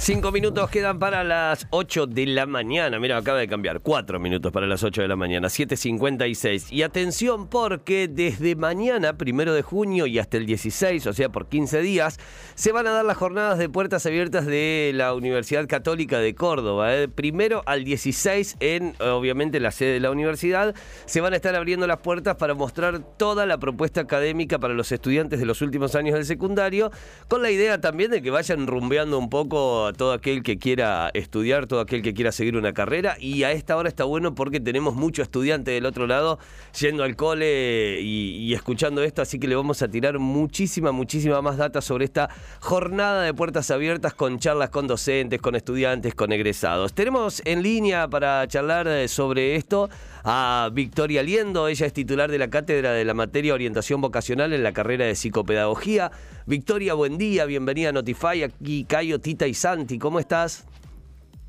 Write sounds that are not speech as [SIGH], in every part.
Cinco minutos quedan para las 8 de la mañana. Mira, acaba de cambiar. Cuatro minutos para las 8 de la mañana. 7.56. Y atención porque desde mañana, primero de junio y hasta el 16, o sea, por 15 días, se van a dar las jornadas de puertas abiertas de la Universidad Católica de Córdoba. ¿eh? Primero al 16 en, obviamente, la sede de la universidad. Se van a estar abriendo las puertas para mostrar toda la propuesta académica para los estudiantes de los últimos años del secundario, con la idea también de que vayan rumbeando un poco todo aquel que quiera estudiar, todo aquel que quiera seguir una carrera. Y a esta hora está bueno porque tenemos mucho estudiante del otro lado yendo al cole y, escuchando esto. Así que le vamos a tirar muchísima, muchísima más data sobre esta jornada de puertas abiertas con charlas con docentes, con estudiantes, con egresados. Tenemos en línea para charlar eh, sobre esto a Victoria Liendo. Ella es titular de la cátedra de la materia orientación vocacional en la carrera de psicopedagogía. Victoria, buen día, bienvenida a Notify. Aquí Cayo, Tita y Santi, ¿cómo estás?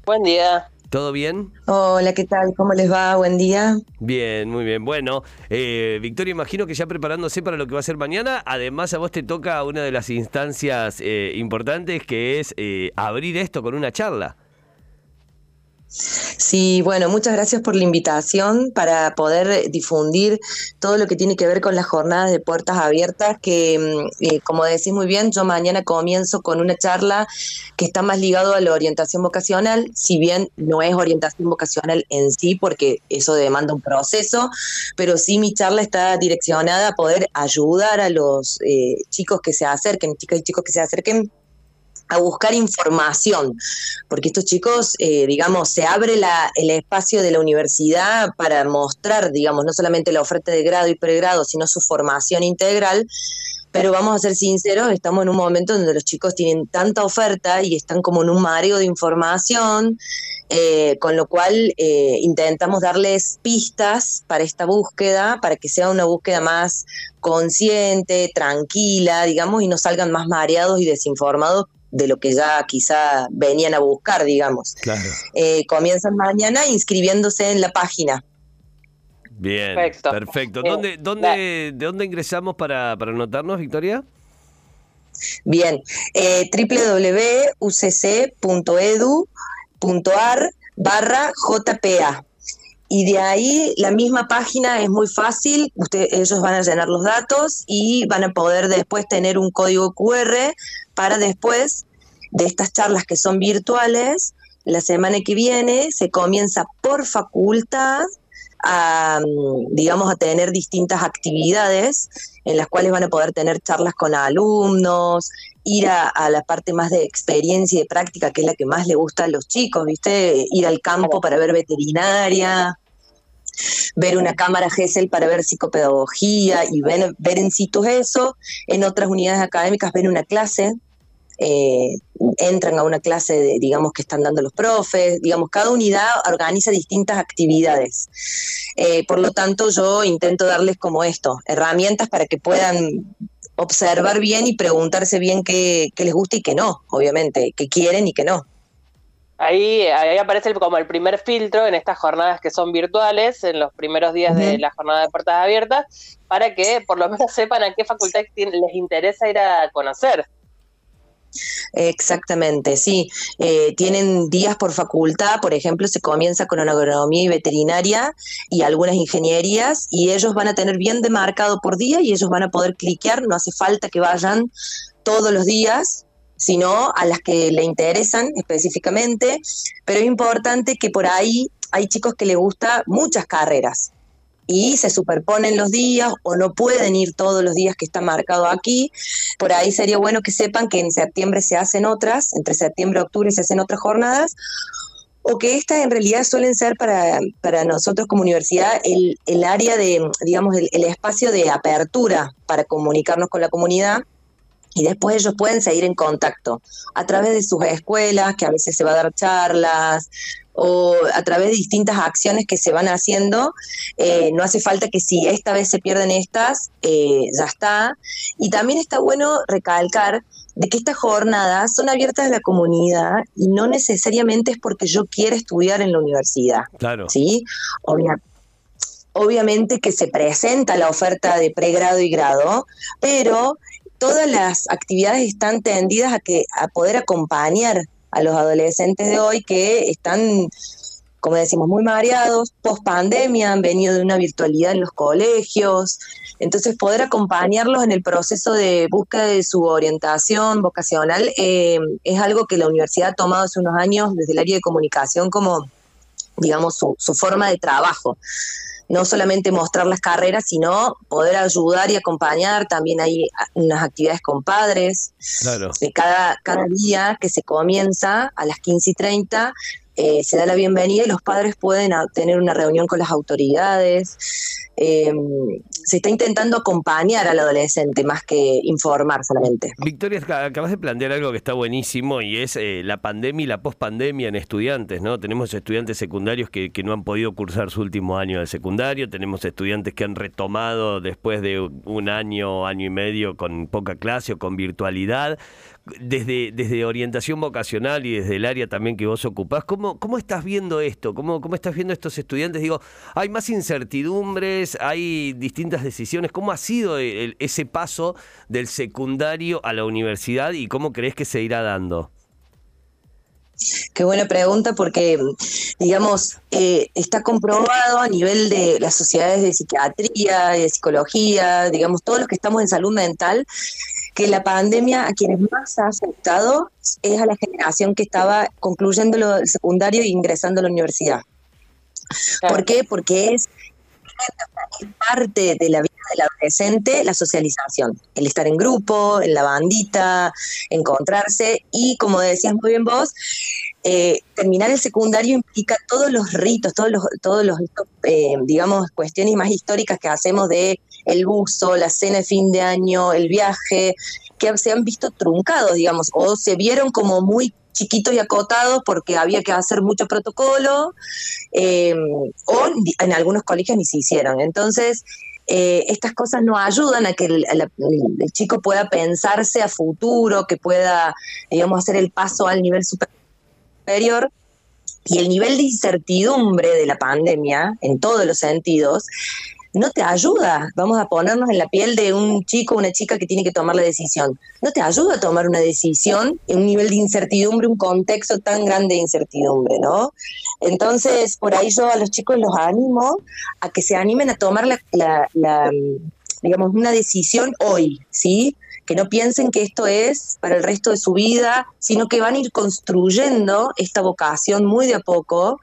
Buen día. ¿Todo bien? Hola, ¿qué tal? ¿Cómo les va? Buen día. Bien, muy bien. Bueno, eh, Victoria, imagino que ya preparándose para lo que va a ser mañana, además a vos te toca una de las instancias eh, importantes que es eh, abrir esto con una charla. Sí, bueno, muchas gracias por la invitación para poder difundir todo lo que tiene que ver con las jornadas de puertas abiertas, que mm, eh, como decís muy bien, yo mañana comienzo con una charla que está más ligado a la orientación vocacional, si bien no es orientación vocacional en sí, porque eso demanda un proceso, pero sí mi charla está direccionada a poder ayudar a los eh, chicos que se acerquen, chicas y chicos que se acerquen a buscar información, porque estos chicos, eh, digamos, se abre el espacio de la universidad para mostrar, digamos, no solamente la oferta de grado y pregrado, sino su formación integral. Pero vamos a ser sinceros, estamos en un momento donde los chicos tienen tanta oferta y están como en un mareo de información, eh, con lo cual eh, intentamos darles pistas para esta búsqueda, para que sea una búsqueda más consciente, tranquila, digamos, y no salgan más mareados y desinformados de lo que ya quizá venían a buscar, digamos. Claro. Eh, comienzan mañana inscribiéndose en la página. Bien, perfecto. ¿Dónde, dónde, ¿De dónde ingresamos para, para anotarnos, Victoria? Bien, eh, www.ucc.edu.ar barra JPA. Y de ahí la misma página es muy fácil, usted, ellos van a llenar los datos y van a poder después tener un código QR para después de estas charlas que son virtuales, la semana que viene se comienza por facultad a, digamos, a tener distintas actividades en las cuales van a poder tener charlas con alumnos, ir a, a, la parte más de experiencia y de práctica, que es la que más le gusta a los chicos, ¿viste? Ir al campo para ver veterinaria, ver una cámara GESEL para ver psicopedagogía y ver, ver en sitios eso. En otras unidades académicas ven una clase eh, entran a una clase, de, digamos, que están dando los profes, digamos, cada unidad organiza distintas actividades. Eh, por lo tanto, yo intento darles como esto, herramientas para que puedan observar bien y preguntarse bien qué, les gusta y qué no, obviamente, qué quieren y qué no. Ahí, ahí aparece como el primer filtro en estas jornadas que son virtuales, en los primeros días de la jornada de puertas abiertas, para que por lo menos sepan a qué facultad les interesa ir a conocer. Exactamente, sí. Eh, tienen días por facultad, por ejemplo, se comienza con agronomía y veterinaria y algunas ingenierías y ellos van a tener bien demarcado por día y ellos van a poder cliquear, no hace falta que vayan todos los días, sino a las que le interesan específicamente, pero es importante que por ahí hay chicos que les gusta muchas carreras y se superponen los días o no pueden ir todos los días que está marcado aquí. Por ahí sería bueno que sepan que en septiembre se hacen otras, entre septiembre y octubre se hacen otras jornadas, o que estas en realidad suelen ser para, para nosotros como universidad el, el área de, digamos, el, el espacio de apertura para comunicarnos con la comunidad y después ellos pueden seguir en contacto a través de sus escuelas, que a veces se va a dar charlas, o a través de distintas acciones que se van haciendo. Eh, no hace falta que si esta vez se pierden estas, eh, ya está. Y también está bueno recalcar de que estas jornadas son abiertas a la comunidad y no necesariamente es porque yo quiera estudiar en la universidad. Claro. ¿sí? obviamente que se presenta la oferta de pregrado y grado, pero todas las actividades están tendidas a que a poder acompañar a los adolescentes de hoy que están como decimos, muy mareados, post pandemia, han venido de una virtualidad en los colegios, entonces poder acompañarlos en el proceso de búsqueda de su orientación vocacional eh, es algo que la universidad ha tomado hace unos años desde el área de comunicación como, digamos, su, su forma de trabajo no solamente mostrar las carreras, sino poder ayudar y acompañar. También hay unas actividades con padres. Claro. Cada, cada día que se comienza a las 15 y 30 eh, se da la bienvenida y los padres pueden tener una reunión con las autoridades. Eh, se está intentando acompañar al adolescente más que informar solamente. Victoria, acabas de plantear algo que está buenísimo y es eh, la pandemia y la pospandemia en estudiantes, ¿no? Tenemos estudiantes secundarios que, que, no han podido cursar su último año de secundario, tenemos estudiantes que han retomado después de un año, año y medio con poca clase o con virtualidad desde, desde orientación vocacional y desde el área también que vos ocupás, ¿cómo, cómo estás viendo esto? ¿Cómo, ¿Cómo estás viendo estos estudiantes? Digo, hay más incertidumbres, hay distintas decisiones. ¿Cómo ha sido ese paso del secundario a la universidad y cómo crees que se irá dando? Qué buena pregunta porque, digamos, eh, está comprobado a nivel de las sociedades de psiquiatría, de psicología, digamos, todos los que estamos en salud mental, que la pandemia a quienes más ha afectado es a la generación que estaba concluyendo el secundario e ingresando a la universidad. ¿Por qué? Porque es parte de la vida del adolescente la socialización, el estar en grupo, en la bandita, encontrarse y como decías muy bien vos, eh, terminar el secundario implica todos los ritos, todos los, todos los eh, digamos, cuestiones más históricas que hacemos de el buzo, la cena de fin de año, el viaje, que se han visto truncados, digamos, o se vieron como muy chiquitos y acotados porque había que hacer mucho protocolo, eh, o en algunos colegios ni se hicieron. Entonces, eh, estas cosas no ayudan a que el, chico pueda pensarse a futuro, que pueda, digamos, hacer el paso al nivel superior. Y el nivel de incertidumbre de la pandemia, en todos los sentidos, no te ayuda. Vamos a ponernos en la piel de un chico o una chica que tiene que tomar la decisión. No te ayuda a tomar una decisión en un nivel de incertidumbre, un contexto tan grande de incertidumbre, ¿no? Entonces, por ahí yo a los chicos los animo a que se animen a tomar la, la digamos, una decisión hoy, ¿sí? que no piensen que esto es para el resto de su vida, sino que van a ir construyendo esta vocación muy de a poco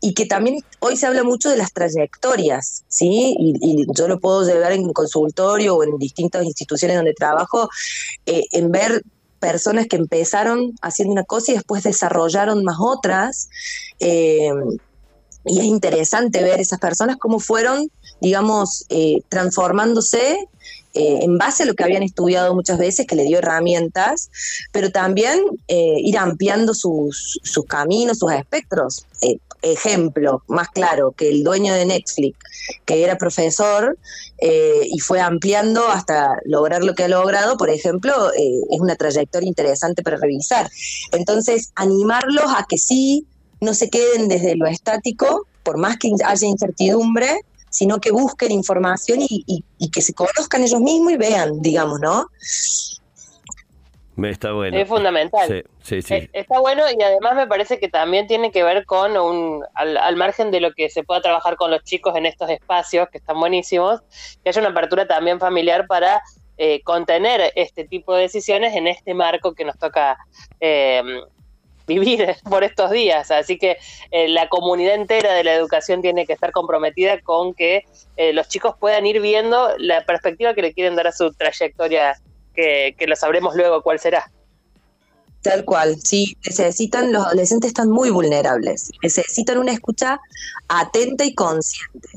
y que también hoy se habla mucho de las trayectorias, ¿sí? Y, yo lo puedo llevar en consultorio o en distintas instituciones donde trabajo, eh, en ver personas que empezaron haciendo una cosa y después desarrollaron más otras. Eh, y es interesante ver esas personas cómo fueron, digamos, eh, transformándose en base a lo que habían estudiado muchas veces, que le dio herramientas, pero también ir ampliando sus, sus, caminos, sus espectros ejemplo más claro que el dueño de Netflix, que era profesor eh, y fue ampliando hasta lograr lo que ha logrado, por ejemplo, eh, es una trayectoria interesante para revisar. Entonces, animarlos a que sí, no se queden desde lo estático, por más que haya incertidumbre, sino que busquen información y, y que se conozcan ellos mismos y vean, digamos, ¿no? Está bueno. Es fundamental. Sí, sí, eh, Está bueno y además me parece que también tiene que ver con un, al, margen de lo que se pueda trabajar con los chicos en estos espacios que están buenísimos, que haya una apertura también familiar para eh, contener este tipo de decisiones en este marco que nos toca eh, vivir [LAUGHS] por estos días. Así que la comunidad entera de la educación tiene que estar comprometida con que los chicos puedan ir viendo la perspectiva que le quieren dar a su trayectoria que, lo sabremos luego cuál será. Tal cual, sí, necesitan, los adolescentes están muy vulnerables, necesitan una escucha atenta y consciente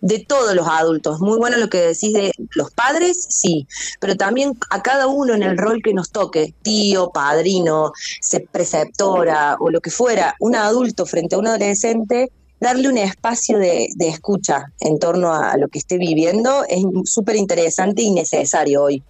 de todos los adultos. Muy bueno lo que decís de los padres, sí, pero también a cada uno en el rol que nos toque, tío, padrino, preceptora o lo que fuera, un adulto frente a un adolescente, darle un espacio de, de escucha en torno a lo que esté viviendo es súper interesante y necesario hoy.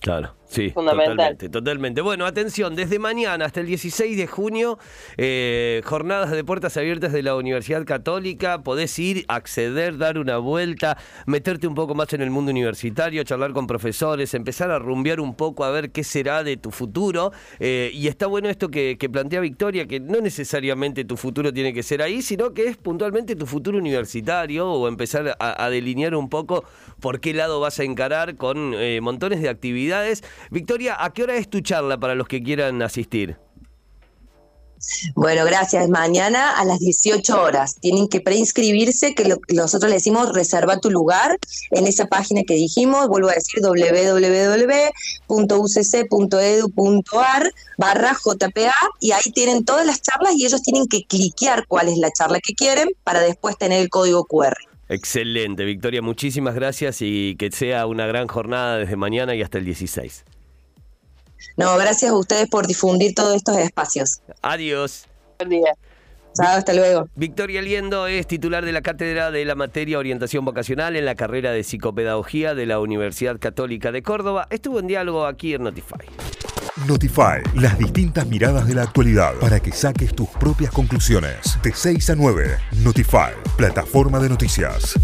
Claro. Sí, Fundamental. totalmente, totalmente. Bueno, atención, desde mañana hasta el 16 de junio, eh, jornadas de puertas abiertas de la Universidad Católica, podés ir, acceder, dar una vuelta, meterte un poco más en el mundo universitario, charlar con profesores, empezar a rumbear un poco a ver qué será de tu futuro. Eh, y está bueno esto que, que plantea Victoria, que no necesariamente tu futuro tiene que ser ahí, sino que es puntualmente tu futuro universitario o empezar a, a delinear un poco por qué lado vas a encarar con eh, montones de actividades. Victoria, ¿a qué hora es tu charla para los que quieran asistir? Bueno, gracias. Mañana a las 18 horas. Tienen que preinscribirse, que lo- nosotros le decimos reserva tu lugar en esa página que dijimos. Vuelvo a decir www.ucc.edu.ar barra JPA y ahí tienen todas las charlas y ellos tienen que cliquear cuál es la charla que quieren para después tener el código QR. Excelente, Victoria, muchísimas gracias y que sea una gran jornada desde mañana y hasta el 16. No, gracias a ustedes por difundir todos estos espacios. Adiós. Buen día. Chao, hasta luego. Victoria Liendo es titular de la cátedra de la materia orientación vocacional en la carrera de psicopedagogía de la Universidad Católica de Córdoba. Estuvo en diálogo aquí en Notify. Notify, las distintas miradas de la actualidad para que saques tus propias conclusiones. De 6 a 9, Notify, plataforma de noticias.